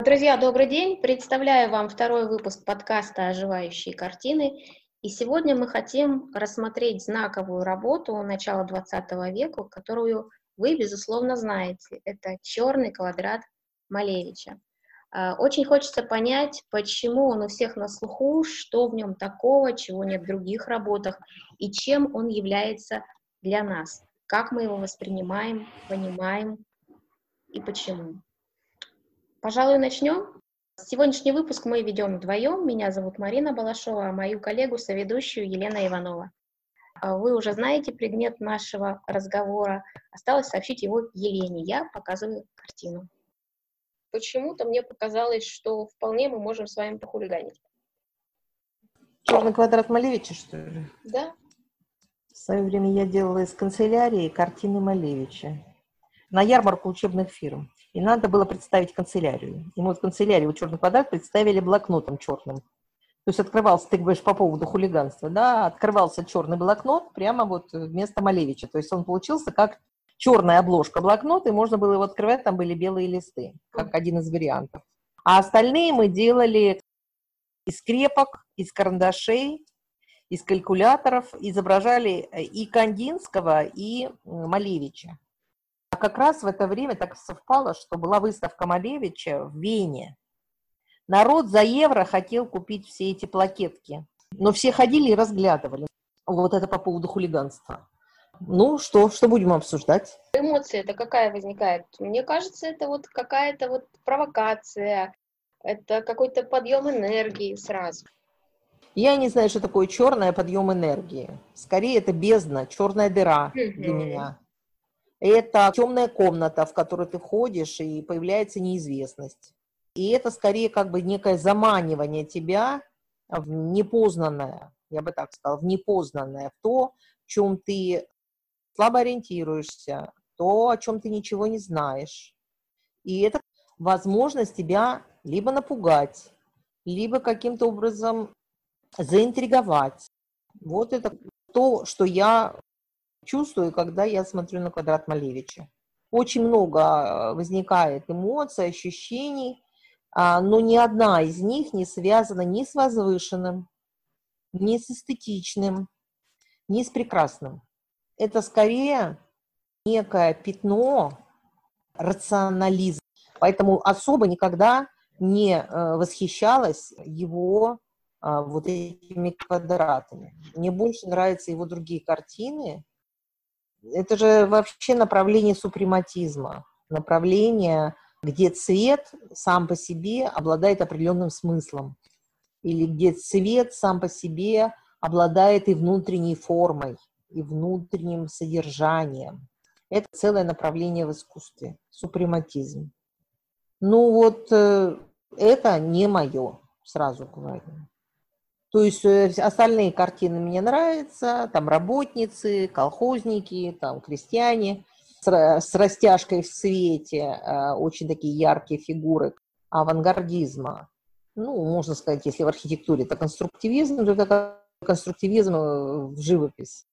Друзья, добрый день! Представляю вам второй выпуск подкаста «Оживающие картины». И сегодня мы хотим рассмотреть знаковую работу начала XX века, которую вы, безусловно, знаете. Это «Черный квадрат» Малевича. А, очень хочется понять, почему он у всех на слуху, что в нем такого, чего нет в других работах, и чем он является для нас, как мы его воспринимаем, понимаем и почему. Пожалуй, начнем. Сегодняшний выпуск мы ведем вдвоем. Меня зовут Марина Балашова, а мою коллегу, соведущую Елена Иванова. А вы уже знаете предмет нашего разговора. Осталось сообщить его Елене. Я показываю картину. Почему-то мне показалось, что вполне мы можем с вами похулиганить. Черный квадрат Малевича, что ли? Да. В свое время я делала из канцелярии картины Малевича на ярмарку учебных фирм. И надо было представить канцелярию. Мы вот канцелярию «Черный квадрат» представили блокнотом черным. То есть открывался, ты говоришь по поводу хулиганства, да, открывался черный блокнот прямо вот вместо Малевича. То есть он получился как черная обложка блокнота, и можно было его открывать, там были белые листы, как один из вариантов. А остальные мы делали из скрепок, из карандашей, из калькуляторов, изображали и Кандинского, и Малевича. Как раз в это время так совпало, что была выставка Малевича в Вене. Народ за евро хотел купить все эти плакетки. Но все ходили и разглядывали. Вот это по поводу хулиганства. Ну что, что будем обсуждать? Эмоция это какая возникает? Мне кажется, это вот какая-то вот провокация, это какой-то подъем энергии сразу. Я не знаю, что такое черная подъем энергии. Скорее, это бездна, черная дыра для меня. Это темная комната, в которую ты входишь, и появляется неизвестность. И это скорее как бы некое заманивание тебя в непознанное, я бы так сказала, в непознанное, в то, в чем ты слабо ориентируешься, то, о чем ты ничего не знаешь. И это возможность тебя либо напугать, либо каким-то образом заинтриговать. Вот это то, что я чувствую, когда я смотрю на квадрат Малевича. Очень много э, возникает эмоций, ощущений, а, но ни одна из них не связана ни с возвышенным, ни с эстетичным, ни с прекрасным. Это скорее некое пятно рационализма. Поэтому особо никогда не э, восхищалась его а, вот этими квадратами. Мне больше нравятся его другие картины, это же вообще направление супрематизма, направление, где цвет сам по себе обладает определенным смыслом, или где цвет сам по себе обладает и внутренней формой, и внутренним содержанием. Это целое направление в искусстве, супрематизм. Ну вот э, это не мое, сразу говорю. То есть э, остальные картины мне нравятся, там работницы, колхозники, там крестьяне с, растяжкой в свете, э, очень такие яркие фигуры авангардизма. Ну, можно сказать, если в архитектуре это конструктивизм, то это конструктивизм э, в живопись.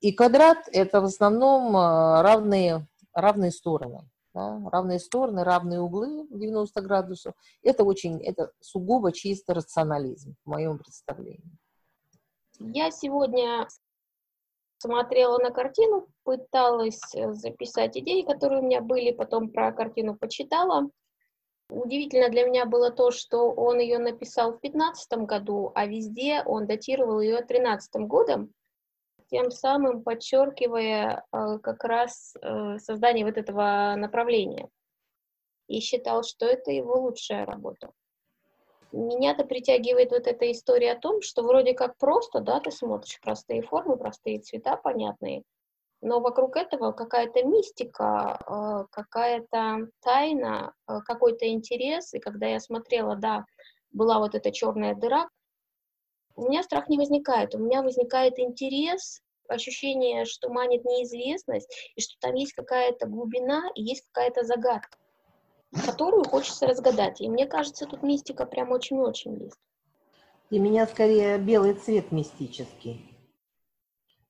И квадрат – это в основном равные, равные стороны да, равные стороны, равные углы 90 градусов. Это очень, это сугубо чисто рационализм в моем представлении. Я сегодня смотрела на картину, пыталась э, записать идеи, которые у меня были, потом про картину почитала. Удивительно для меня было то, что он ее написал в 2015 году, а везде он датировал ее 2013 годом тем самым подчеркивая э, как раз э, создание вот этого направления. И считал, что это его лучшая работа. Меня-то притягивает вот эта история о том, что вроде как просто, да, ты смотришь простые формы, простые цвета, понятные, но вокруг этого какая-то мистика, э, какая-то тайна, какой-то интерес. И когда я смотрела, да, была вот эта черная дыра, у меня страх не возникает, у меня возникает интерес, ощущение, что манит неизвестность, и что там есть какая-то глубина и есть какая-то загадка, которую хочется разгадать. И мне кажется, тут мистика прям очень-очень есть. Для меня скорее белый цвет мистический.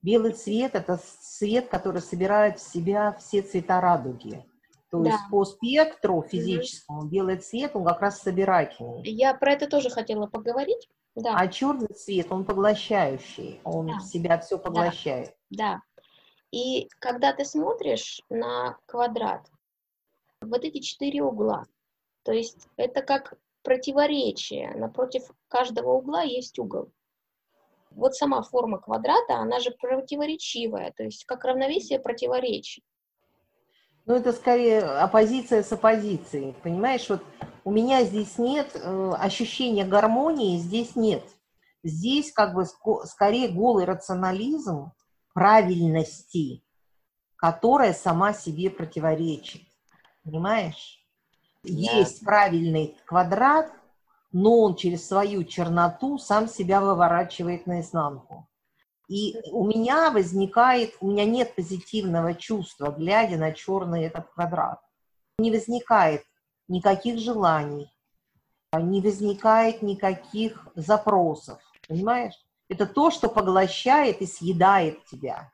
Белый цвет – это цвет, который собирает в себя все цвета радуги. То да. есть по спектру физическому mm-hmm. белый цвет, он как раз собирательный. Я про это тоже хотела поговорить. Да. А черный цвет, он поглощающий, он да. в себя все поглощает. Да. да. И когда ты смотришь на квадрат, вот эти четыре угла, то есть это как противоречие, напротив каждого угла есть угол. Вот сама форма квадрата, она же противоречивая, то есть как равновесие противоречий. Ну, это скорее оппозиция с оппозицией, понимаешь? Вот у меня здесь нет э, ощущения гармонии, здесь нет. Здесь как бы скорее голый рационализм правильности, которая сама себе противоречит. Понимаешь? Да. Есть правильный квадрат, но он через свою черноту сам себя выворачивает наизнанку. И у меня возникает, у меня нет позитивного чувства, глядя на черный этот квадрат. Не возникает никаких желаний, не возникает никаких запросов, понимаешь? Это то, что поглощает и съедает тебя.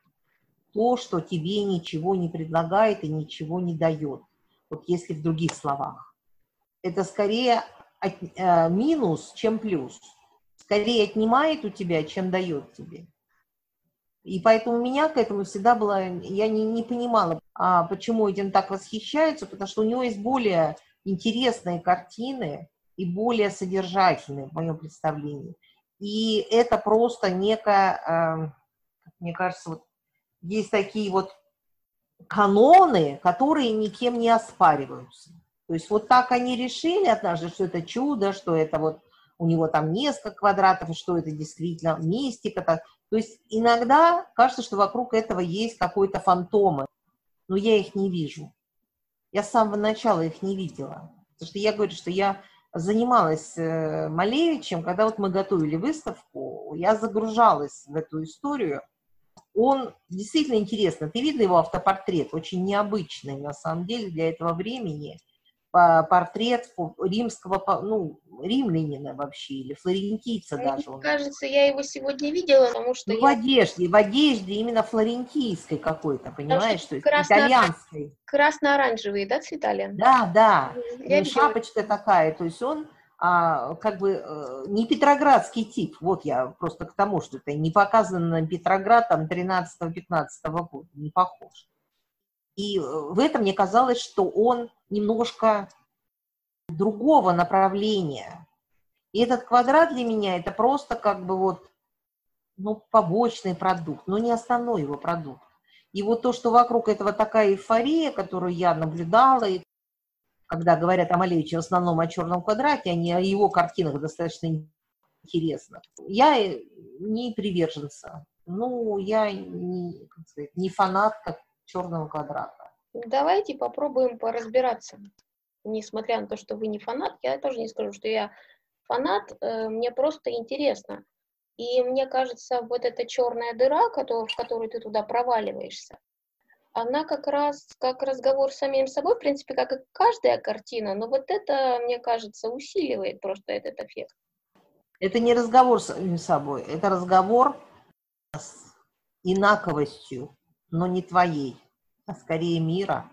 То, что тебе ничего не предлагает и ничего не дает. Вот если в других словах. Это скорее от, э, минус, чем плюс. Скорее отнимает у тебя, чем дает тебе. И поэтому у меня к этому всегда было, я не, не понимала, а почему этим так восхищаются, потому что у него есть более интересные картины и более содержательные, в моем представлении. И это просто некая, э, мне кажется, вот есть такие вот каноны, которые никем не оспариваются. То есть вот так они решили однажды, что это чудо, что это вот у него там несколько квадратов, что это действительно мистика. -то. то есть иногда кажется, что вокруг этого есть какой-то фантомы, но я их не вижу. Я с самого начала их не видела. Потому что я говорю, что я занималась э, Малевичем, когда вот мы готовили выставку, я загружалась в эту историю. Он действительно интересно. Ты видела его автопортрет? Очень необычный, на самом деле, для этого времени портрет римского, ну, римлянина вообще, или флорентийца Мне даже. Он. кажется, я его сегодня видела, потому что... Ну, я... в одежде, в одежде именно флорентийской какой-то, понимаешь, что, что красно... итальянской. Красно-оранжевые, да, цвета? Да, да, я шапочка такая, то есть он а, как бы э, не петроградский тип, вот я просто к тому, что это не показано на Петроград там 13-15 года, не похож. И э, в этом мне казалось, что он немножко другого направления. И этот квадрат для меня это просто как бы вот ну, побочный продукт, но не основной его продукт. И вот то, что вокруг этого такая эйфория, которую я наблюдала, и когда говорят о Малевиче в основном о черном квадрате, а не о его картинах, достаточно интересно. Я не приверженца. Ну, я не, как сказать, не фанатка черного квадрата. Давайте попробуем поразбираться. Несмотря на то, что вы не фанат, я тоже не скажу, что я фанат, э, мне просто интересно. И мне кажется, вот эта черная дыра, в которую ты туда проваливаешься, она как раз как разговор с самим собой, в принципе, как и каждая картина, но вот это, мне кажется, усиливает просто этот эффект. Это не разговор с самим собой, это разговор с инаковостью, но не твоей, а скорее мира,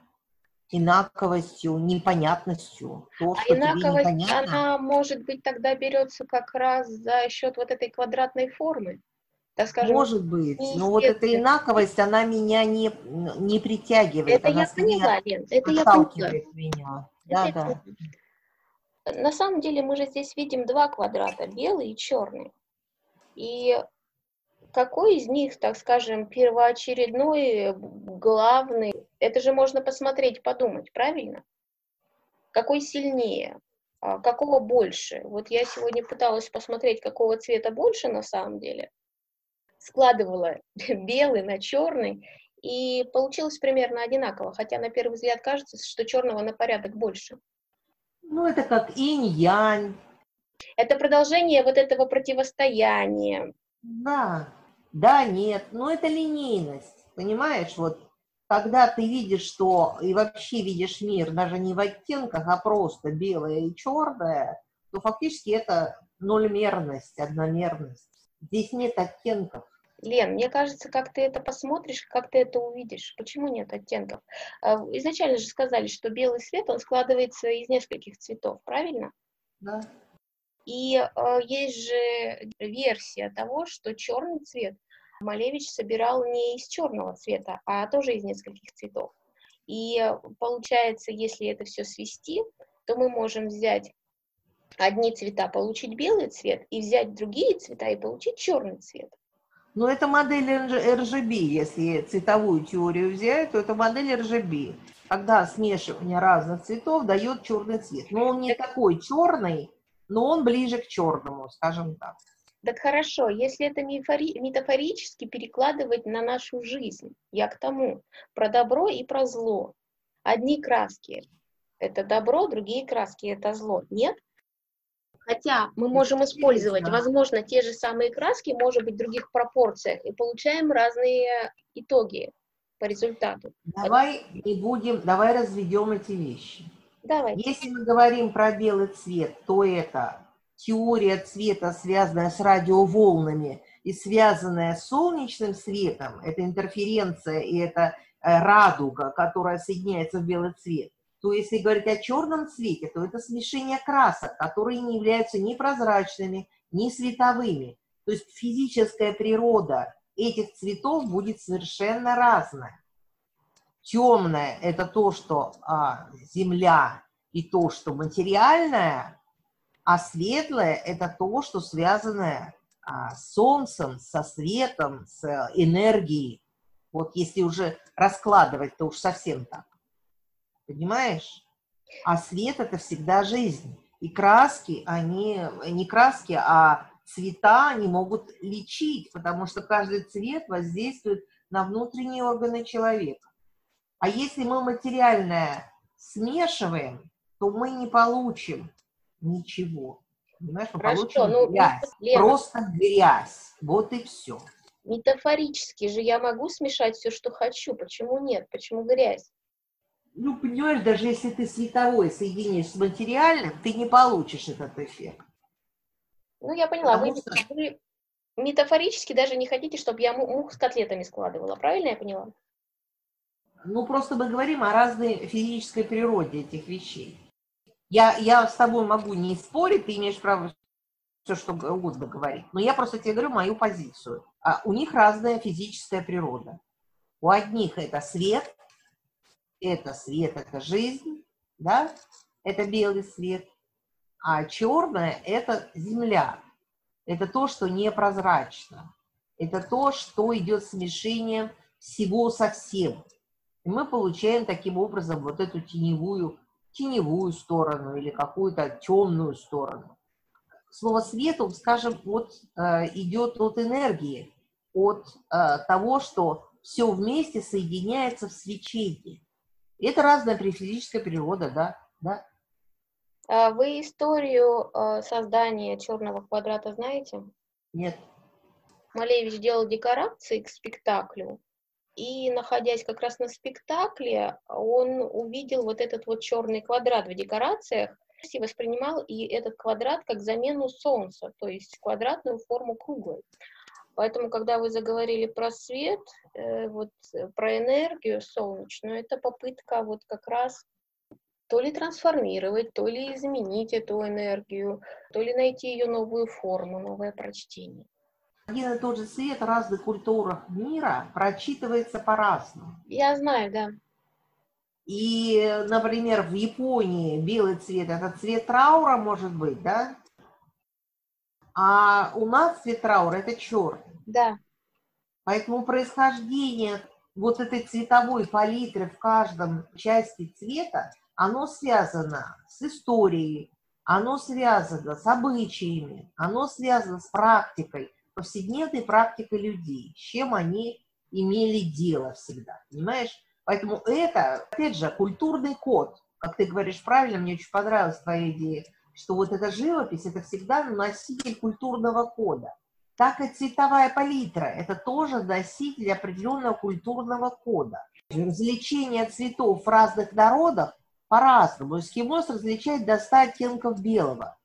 инаковостью, непонятностью. То, а что инаковость, тебе непонятно, она, может быть, тогда берется как раз за счет вот этой квадратной формы. Так скажем, Может быть, но вот эта инаковость, она меня не, не притягивает. Это она я поняла, Лен, это я поняла. меня. Да, это да. На самом деле мы же здесь видим два квадрата, белый и черный. И какой из них, так скажем, первоочередной, главный? Это же можно посмотреть, подумать, правильно? Какой сильнее? А какого больше? Вот я сегодня пыталась посмотреть, какого цвета больше на самом деле. Складывала белый на черный, и получилось примерно одинаково, хотя на первый взгляд кажется, что черного на порядок больше. Ну, это как инь-янь. Это продолжение вот этого противостояния. Да, да, нет, но это линейность, понимаешь, вот когда ты видишь, что и вообще видишь мир даже не в оттенках, а просто белое и черное, то фактически это нольмерность, одномерность. Здесь нет оттенков. Лен, мне кажется, как ты это посмотришь, как ты это увидишь. Почему нет оттенков? А, изначально же сказали, что белый свет, он складывается из нескольких цветов, правильно? Да. И э, есть же версия того, что черный цвет Малевич собирал не из черного цвета, а тоже из нескольких цветов. И получается, если это все свести, то мы можем взять одни цвета, получить белый цвет, и взять другие цвета и получить черный цвет. Но это модель RGB, если цветовую теорию взять, то это модель RGB, когда смешивание разных цветов дает черный цвет. Но он не такой черный, но он ближе к черному, скажем так. Так хорошо, если это метафорически перекладывать на нашу жизнь, я к тому, про добро и про зло. Одни краски – это добро, другие краски – это зло. Нет? Хотя мы можем использовать, возможно, те же самые краски, может быть, в других пропорциях, и получаем разные итоги по результату. Давай не будем, давай разведем эти вещи. Давай. Если мы говорим про белый цвет, то это теория цвета, связанная с радиоволнами и связанная с солнечным светом, это интерференция и это э, радуга, которая соединяется в белый цвет, то если говорить о черном цвете, то это смешение красок, которые не являются ни прозрачными, ни световыми. То есть физическая природа этих цветов будет совершенно разная. Темное – это то, что а, земля и то, что материальное, а светлое – это то, что связанное а, с солнцем, со светом, с энергией. Вот если уже раскладывать, то уж совсем так. Понимаешь? А свет – это всегда жизнь. И краски, они, не краски, а цвета, они могут лечить, потому что каждый цвет воздействует на внутренние органы человека. А если мы материальное смешиваем, то мы не получим ничего. Понимаешь, мы Хорошо, получим ну, грязь. Лена, Просто грязь. Вот и все. Метафорически же я могу смешать все, что хочу. Почему нет? Почему грязь? ну, понимаешь, даже если ты световой соединишь с материальным, ты не получишь этот эффект. Ну, я поняла. Вы, что... вы метафорически даже не хотите, чтобы я мух с котлетами складывала. Правильно я поняла? Ну, просто мы говорим о разной физической природе этих вещей. Я, я с тобой могу не спорить, ты имеешь право все, что угодно говорить. Но я просто тебе говорю мою позицию. А у них разная физическая природа. У одних это свет, это свет, это жизнь, да, это белый свет, а черное – это земля, это то, что непрозрачно, это то, что идет смешением всего со всем. И мы получаем таким образом вот эту теневую, теневую сторону или какую-то темную сторону. Слово свет, скажем, вот, э, идет от энергии, от э, того, что все вместе соединяется в свечении. Это разная физическая природа, да, да. А вы историю э, создания черного квадрата знаете? Нет. Малевич делал декорации к спектаклю, и, находясь как раз на спектакле, он увидел вот этот вот черный квадрат в декорациях и воспринимал и этот квадрат как замену Солнца, то есть квадратную форму круглой. Поэтому, когда вы заговорили про свет, э, вот э, про энергию солнечную, это попытка вот как раз то ли трансформировать, то ли изменить эту энергию, то ли найти ее новую форму, новое прочтение. Один и тот же свет в разных культурах мира прочитывается по-разному. Я знаю, да. И, например, в Японии белый цвет – это цвет траура, может быть, да? А у нас цвет траура – это черный. Да. Поэтому происхождение вот этой цветовой палитры в каждом части цвета, оно связано с историей, оно связано с обычаями, оно связано с практикой, повседневной практикой людей, с чем они имели дело всегда, понимаешь? Поэтому это, опять же, культурный код. Как ты говоришь правильно, мне очень понравилась твоя идея, что вот эта живопись – это всегда носитель культурного кода. Так и цветовая палитра – это тоже носитель определенного культурного кода. Развлечение цветов в разных народах по-разному. Эскимос различает до 100 оттенков белого.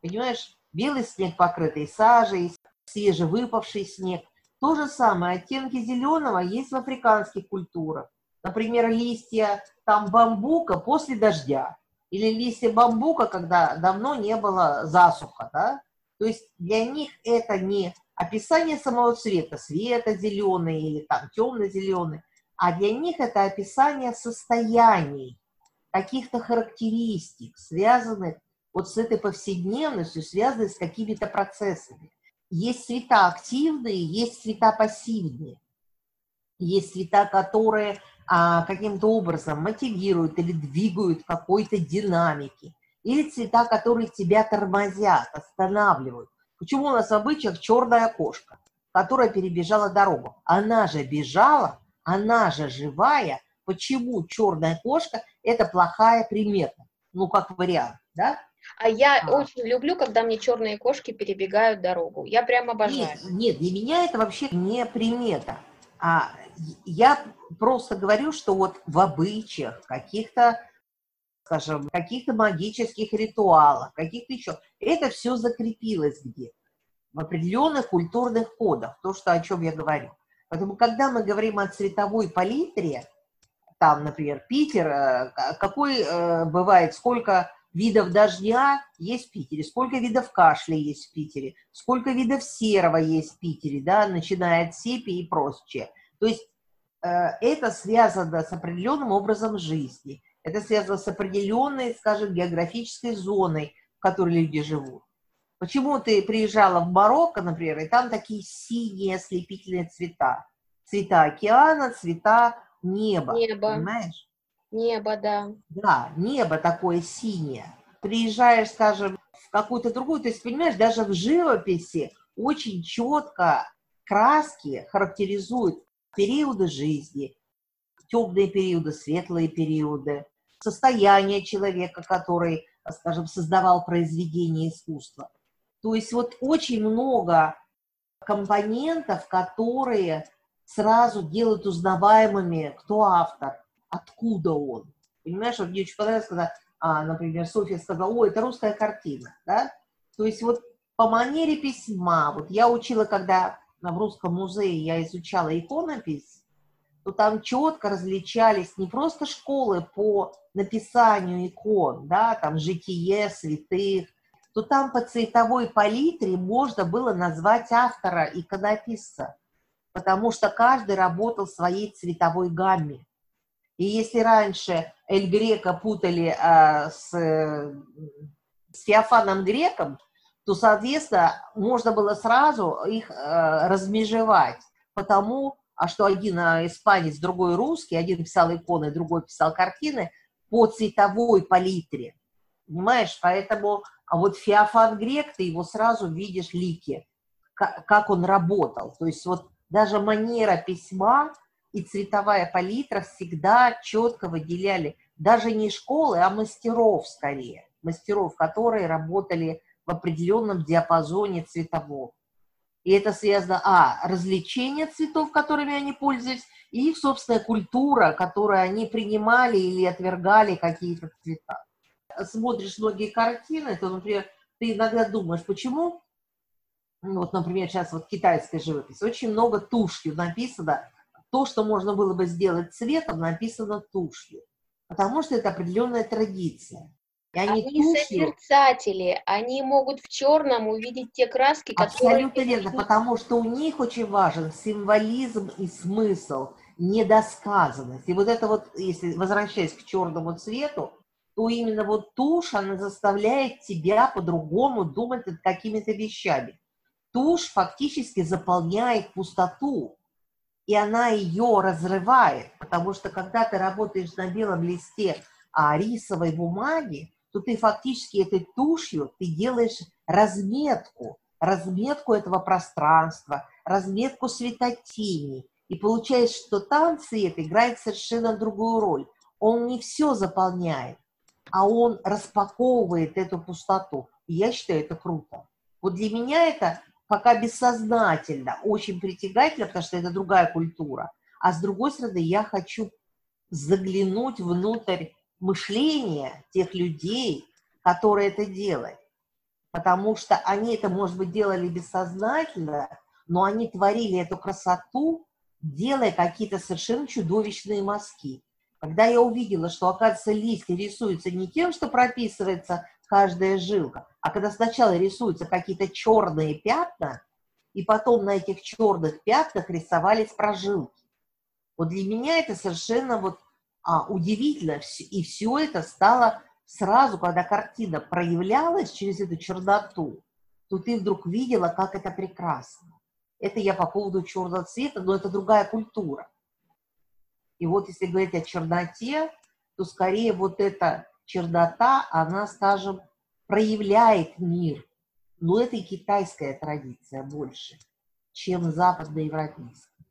Понимаешь, белый снег, покрытый сажей, свежевыпавший снег. То же самое, оттенки зеленого есть в африканских культурах. Например, листья там бамбука после дождя. Или листья бамбука, когда давно не было засуха, да? То есть для них это не описание самого цвета, света зеленый или там темно-зеленый, а для них это описание состояний, каких-то характеристик, связанных вот с этой повседневностью, связанных с какими-то процессами. Есть цвета активные, есть цвета пассивные. Есть цвета, которые а, каким-то образом мотивируют или двигают какой-то динамики. Или цвета, которые тебя тормозят, останавливают. Почему у нас в обычаях черная кошка, которая перебежала дорогу? Она же бежала, она же живая. Почему черная кошка – это плохая примета? Ну, как вариант, да? А я а. очень люблю, когда мне черные кошки перебегают дорогу. Я прям обожаю. Нет, нет, для меня это вообще не примета. А я просто говорю, что вот в обычаях, каких-то, скажем, каких-то магических ритуалах, каких-то еще, это все закрепилось где в определенных культурных кодах, то, что, о чем я говорю. Поэтому, когда мы говорим о цветовой палитре, там, например, Питер, э, какой э, бывает, сколько видов дождя есть в Питере, сколько видов кашля есть в Питере, сколько видов серого есть в Питере, да, начиная от сепи и прочее. То есть э, это связано с определенным образом жизни, это связано с определенной, скажем, географической зоной, в которой люди живут. Почему ты приезжала в Марокко, например, и там такие синие ослепительные цвета? Цвета океана, цвета неба. Небо. Понимаешь? Небо, да. Да, небо такое синее. Приезжаешь, скажем, в какую-то другую, то есть, понимаешь, даже в живописи очень четко краски характеризуют периоды жизни, темные периоды, светлые периоды, состояние человека, который, скажем, создавал произведение искусства. То есть вот очень много компонентов, которые сразу делают узнаваемыми, кто автор, откуда он. Понимаешь, вот мне очень понравилось, когда, а, например, Софья сказала, о, это русская картина, да? То есть вот по манере письма, вот я учила, когда в Русском музее я изучала иконопись, то там четко различались не просто школы по написанию икон, да, там житие святых, то там по цветовой палитре можно было назвать автора иконописца, потому что каждый работал в своей цветовой гамме. И если раньше Эль Грека путали э, с, с Феофаном Греком, то, соответственно, можно было сразу их э, размежевать, потому а что один э, испанец, другой русский, один писал иконы, другой писал картины по цветовой палитре. Понимаешь? Поэтому а вот Феофан Грек, ты его сразу видишь лики, как он работал. То есть вот даже манера письма и цветовая палитра всегда четко выделяли даже не школы, а мастеров скорее. Мастеров, которые работали в определенном диапазоне цветового. И это связано, а, развлечение цветов, которыми они пользовались, и их собственная культура, которую они принимали или отвергали какие-то цвета. Смотришь многие картины, то, например, ты иногда думаешь, почему, ну, вот, например, сейчас вот китайская живопись, очень много тушью написано, то, что можно было бы сделать цветом, написано тушью, потому что это определенная традиция. И они они тушью... созерцатели, они могут в черном увидеть те краски, которые... Абсолютно верно, потому что у них очень важен символизм и смысл, недосказанность. И вот это вот, если возвращаясь к черному цвету, то именно вот тушь, она заставляет тебя по-другому думать над какими-то вещами. Тушь фактически заполняет пустоту, и она ее разрывает, потому что когда ты работаешь на белом листе а, рисовой бумаги, то ты фактически этой тушью ты делаешь разметку, разметку этого пространства, разметку светотени, и получается, что там цвет играет совершенно другую роль. Он не все заполняет, а он распаковывает эту пустоту. И я считаю, это круто. Вот для меня это пока бессознательно, очень притягательно, потому что это другая культура. А с другой стороны, я хочу заглянуть внутрь мышления тех людей, которые это делают. Потому что они это, может быть, делали бессознательно, но они творили эту красоту, делая какие-то совершенно чудовищные мазки. Когда я увидела, что, оказывается, листья рисуются не тем, что прописывается каждая жилка, а когда сначала рисуются какие-то черные пятна, и потом на этих черных пятнах рисовались прожилки. Вот для меня это совершенно вот а, удивительно, и все это стало сразу, когда картина проявлялась через эту черноту, то ты вдруг видела, как это прекрасно. Это я по поводу черного цвета, но это другая культура. И вот если говорить о черноте, то скорее вот эта чернота, она, скажем, проявляет мир. Но это и китайская традиция больше, чем западноевропейская.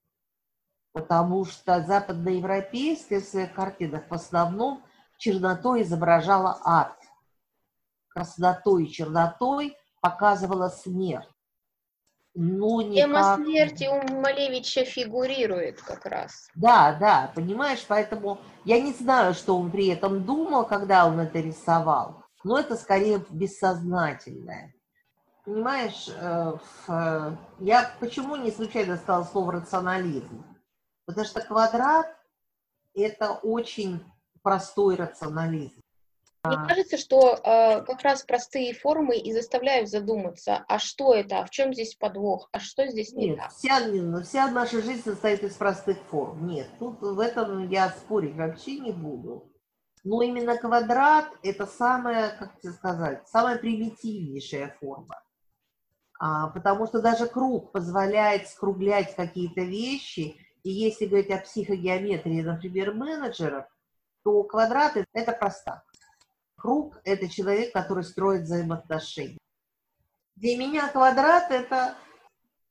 Потому что западноевропейская в своих в основном чернотой изображала ад. Краснотой и чернотой показывала смерть. Ну, никак... Тема смерти у Малевича фигурирует как раз. Да, да, понимаешь, поэтому я не знаю, что он при этом думал, когда он это рисовал, но это скорее бессознательное. Понимаешь, э, э, я почему не случайно сказала слово рационализм? Потому что квадрат – это очень простой рационализм. Мне а. кажется, что э, как раз простые формы и заставляют задуматься, а что это, а в чем здесь подвох, а что здесь не Нет, так? Вся, вся наша жизнь состоит из простых форм. Нет, тут в этом я спорить вообще не буду. Но именно квадрат – это самая, как тебе сказать, самая примитивнейшая форма. А, потому что даже круг позволяет скруглять какие-то вещи. И если говорить о психогеометрии, например, менеджеров, то квадрат – это простак. Круг – это человек, который строит взаимоотношения. Для меня квадрат – это,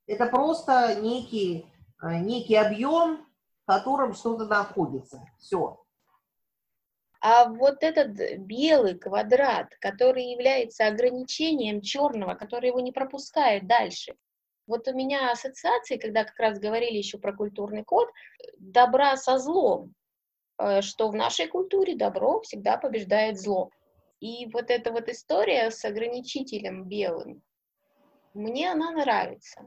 это просто некий, э, некий объем, в котором что-то находится. Все. А вот этот белый квадрат, который является ограничением черного, который его не пропускает дальше. Вот у меня ассоциации, когда как раз говорили еще про культурный код, добра со злом, э, что в нашей культуре добро всегда побеждает зло. И вот эта вот история с ограничителем белым, мне она нравится.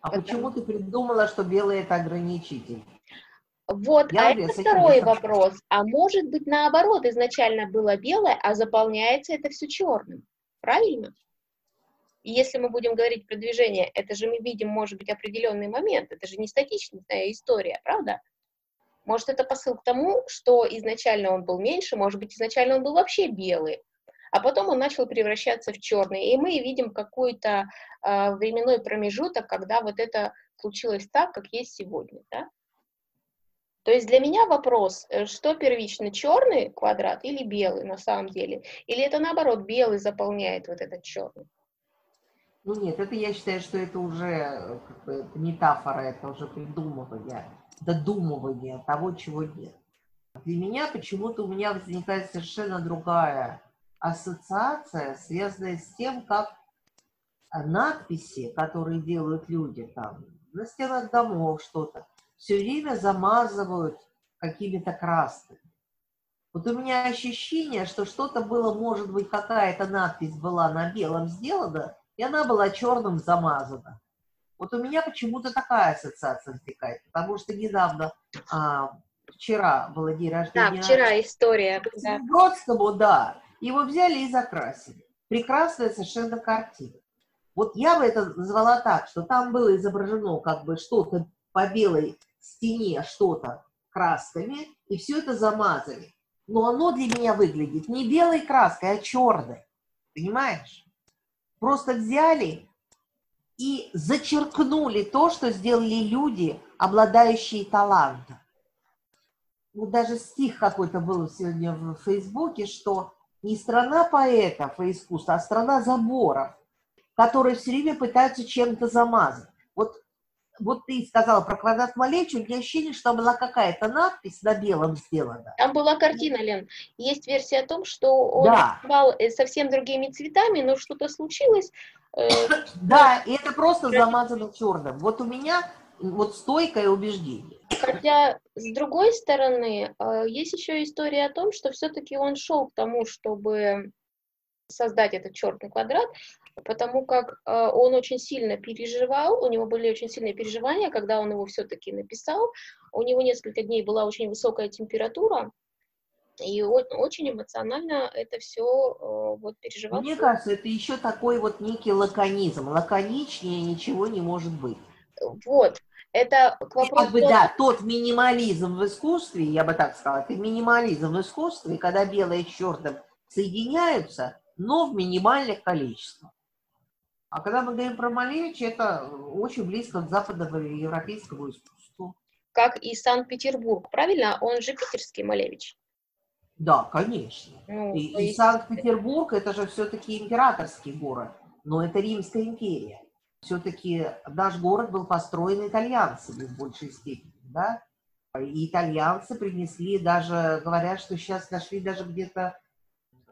А потому... почему ты придумала, что белый это ограничитель? Вот, Я а это второй вопрос. А может быть, наоборот, изначально было белое, а заполняется это все черным. Правильно? И если мы будем говорить про движение, это же мы видим, может быть, определенный момент. Это же не статичная история, правда? Может, это посыл к тому, что изначально он был меньше, может быть, изначально он был вообще белый, а потом он начал превращаться в черный. И мы видим какой-то э, временной промежуток, когда вот это случилось так, как есть сегодня. Да? То есть для меня вопрос, э, что первично, черный квадрат или белый на самом деле? Или это наоборот, белый заполняет вот этот черный? Ну нет, это я считаю, что это уже э, как бы, метафора, это уже придумывание додумывания того, чего нет. Для меня почему-то у меня возникает совершенно другая ассоциация, связанная с тем, как надписи, которые делают люди там, на стенах домов что-то, все время замазывают какими-то красками. Вот у меня ощущение, что что-то было, может быть, какая-то надпись была на белом сделана, и она была черным замазана. Вот у меня почему-то такая ассоциация возникает, потому что недавно, а, вчера было день рождения. Да, вчера история. Да. Бродскому, да, его взяли и закрасили. Прекрасная совершенно картина. Вот я бы это назвала так, что там было изображено как бы что-то по белой стене, что-то красками, и все это замазали. Но оно для меня выглядит не белой краской, а черной. Понимаешь? Просто взяли и зачеркнули то, что сделали люди, обладающие талантом. Вот даже стих какой-то был сегодня в Фейсбуке, что не страна поэтов и искусства, а страна заборов, которые все время пытаются чем-то замазать. Вот, вот ты сказала про квадрат Малевича, у меня ощущение, что там была какая-то надпись на белом сделана. Там была картина, Лен. Есть версия о том, что он да. рисовал э, совсем другими цветами, но что-то случилось, Э, да, и это просто замазано черным. Вот у меня вот стойкое убеждение. Хотя, с другой стороны, э, есть еще история о том, что все-таки он шел к тому, чтобы создать этот черный квадрат, потому как э, он очень сильно переживал, у него были очень сильные переживания, когда он его все-таки написал. У него несколько дней была очень высокая температура, и очень эмоционально это все э, вот переживал. Мне кажется, это еще такой вот некий лаконизм. Лаконичнее ничего не может быть. Вот. Это к вопросу... Как бы, да, тот минимализм в искусстве, я бы так сказала, это минимализм в искусстве, когда белое с черным соединяются, но в минимальных количествах. А когда мы говорим про Малевича, это очень близко к западному европейскому искусству. Как и Санкт-Петербург, правильно? Он же питерский Малевич. Да, конечно. Ну, и, и Санкт-Петербург это же все-таки императорский город, но это Римская империя. Все-таки наш город был построен итальянцами в большей степени, да? И итальянцы принесли даже, говорят, что сейчас нашли даже где-то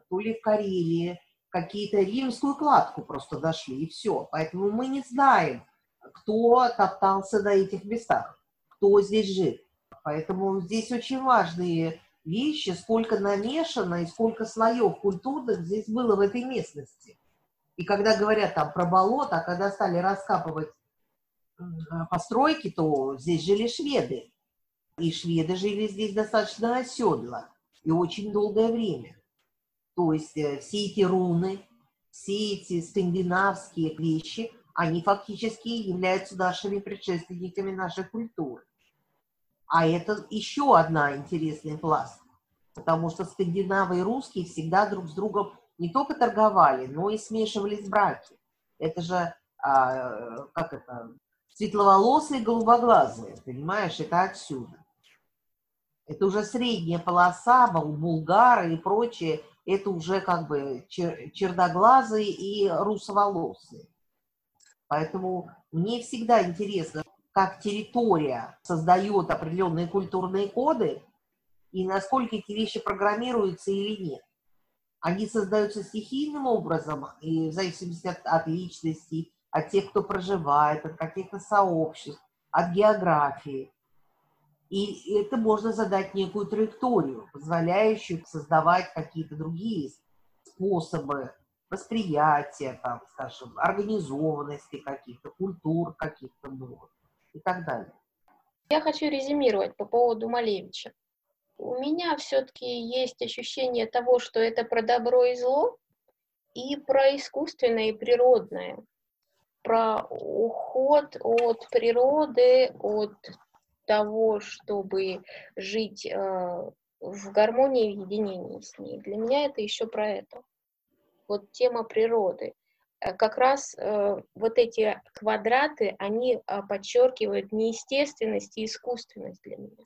то ли в Карелии, какие-то римскую кладку просто нашли, и все. Поэтому мы не знаем, кто топтался на этих местах, кто здесь жил. Поэтому здесь очень важные вещи, сколько намешано и сколько слоев культурных здесь было в этой местности. И когда говорят там про болото, а когда стали раскапывать постройки, то здесь жили шведы. И шведы жили здесь достаточно оседло и очень долгое время. То есть э, все эти руны, все эти скандинавские вещи, они фактически являются нашими предшественниками нашей культуры. А это еще одна интересный пласт, потому что скандинавы и русские всегда друг с другом не только торговали, но и смешивались в браке. Это же, а, как это, светловолосые и голубоглазые, понимаешь, это отсюда. Это уже средняя полоса, булгары и прочее, это уже как бы чер черноглазые и русоволосые. Поэтому мне всегда интересно, как территория создает определенные культурные коды и насколько эти вещи программируются или нет. Они создаются стихийным образом, и в зависимости от, от личности, от тех, кто проживает, от каких-то сообществ, от географии. И это можно задать некую траекторию, позволяющую создавать какие-то другие способы восприятия, там, скажем, организованности каких-то, культур каких-то норм и так далее. Я хочу резюмировать по поводу Малевича. У меня все-таки есть ощущение того, что это про добро и зло, и про искусственное и природное, про уход от природы, от того, чтобы жить э, в гармонии, в единении с ней. Для меня это еще про это. Вот тема природы. Э, как раз э, вот эти квадраты, они э, подчеркивают неестественность и искусственность для меня.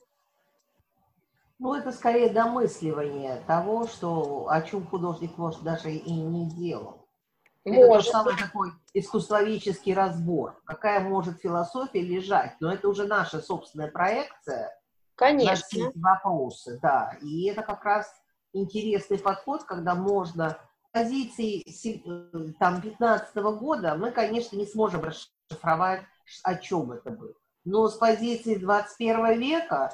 Ну, это скорее домысливание того, что, о чем художник, может, даже и не делал. Это тот самый такой искусствоведческий разбор. Какая может философия лежать? Но это уже наша собственная проекция Конечно. на все эти вопросы. Да. И это как раз интересный подход, когда можно позиции э, там 15 -го года мы, конечно, не сможем расшифровать, о чем это было. Но с позиции 21 века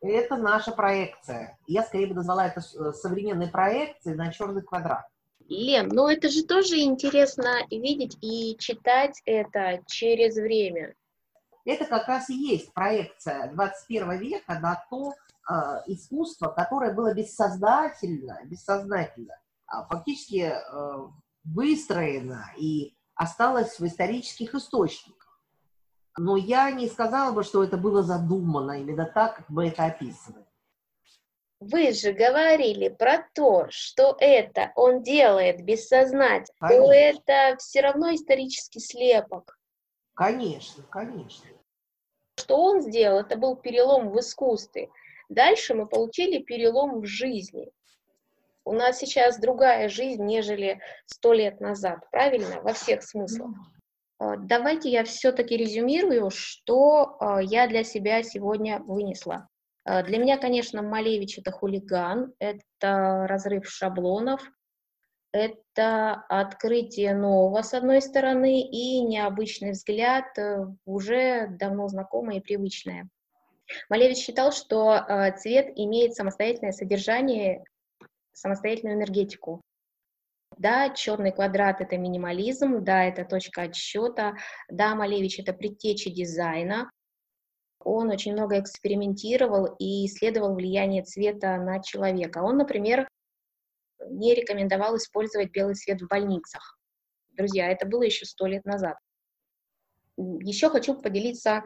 это наша проекция. Я скорее бы назвала это э, современной проекцией на черный квадрат. Лен, ну это же тоже интересно видеть и читать это через время. Это как раз и есть проекция 21 века на то э, искусство, которое было бессознательно, бессознательно, а фактически э, выстроено и осталось в исторических источниках. Но я не сказала бы, что это было задумано именно так, как мы это описываем. Вы же говорили про то, что это он делает бессознательно, конечно. то это все равно исторический слепок. Конечно, конечно. Что он сделал, это был перелом в искусстве. Дальше мы получили перелом в жизни. У нас сейчас другая жизнь, нежели сто лет назад, правильно? Во всех смыслах. А, давайте я все-таки резюмирую, что а, я для себя сегодня вынесла. Э, для меня, конечно, Малевич это хулиган, это разрыв шаблонов, это открытие нового, с одной стороны, и необычный взгляд, э, уже давно знакомое и привычное. Малевич считал, что э, цвет имеет самостоятельное содержание, самостоятельную энергетику. Да, черный квадрат — это минимализм, да, это точка отсчета, да, Малевич — это предтеча дизайна. Он очень много экспериментировал и исследовал влияние цвета на человека. Он, например, не рекомендовал использовать белый свет в больницах. Друзья, это было еще сто лет назад. Еще хочу поделиться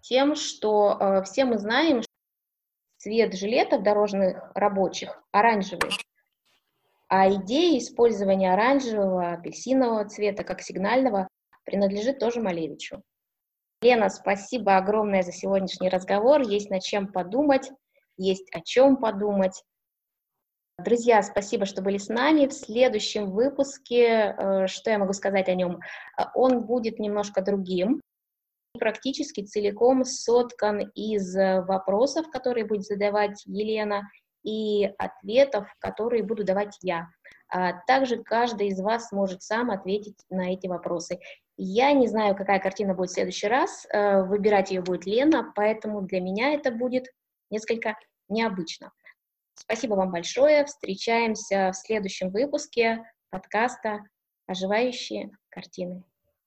тем, что э, все мы знаем, что цвет жилетов дорожных рабочих оранжевый, а идея использования оранжевого, апельсинового цвета как сигнального принадлежит тоже Малевичу. Лена, спасибо огромное за сегодняшний разговор. Есть над чем подумать, есть о чем подумать. Друзья, спасибо, что были с нами. В следующем выпуске, э, что я могу сказать о нем, э, он будет немножко другим, практически целиком соткан из вопросов, которые будет задавать Елена, и ответов, которые буду давать я. А также каждый из вас может сам ответить на эти вопросы. Я не знаю, какая картина будет в следующий раз, э, выбирать ее будет Лена, поэтому для меня это будет несколько необычно. Спасибо вам большое. Встречаемся в следующем выпуске подкаста «Оживающие картины».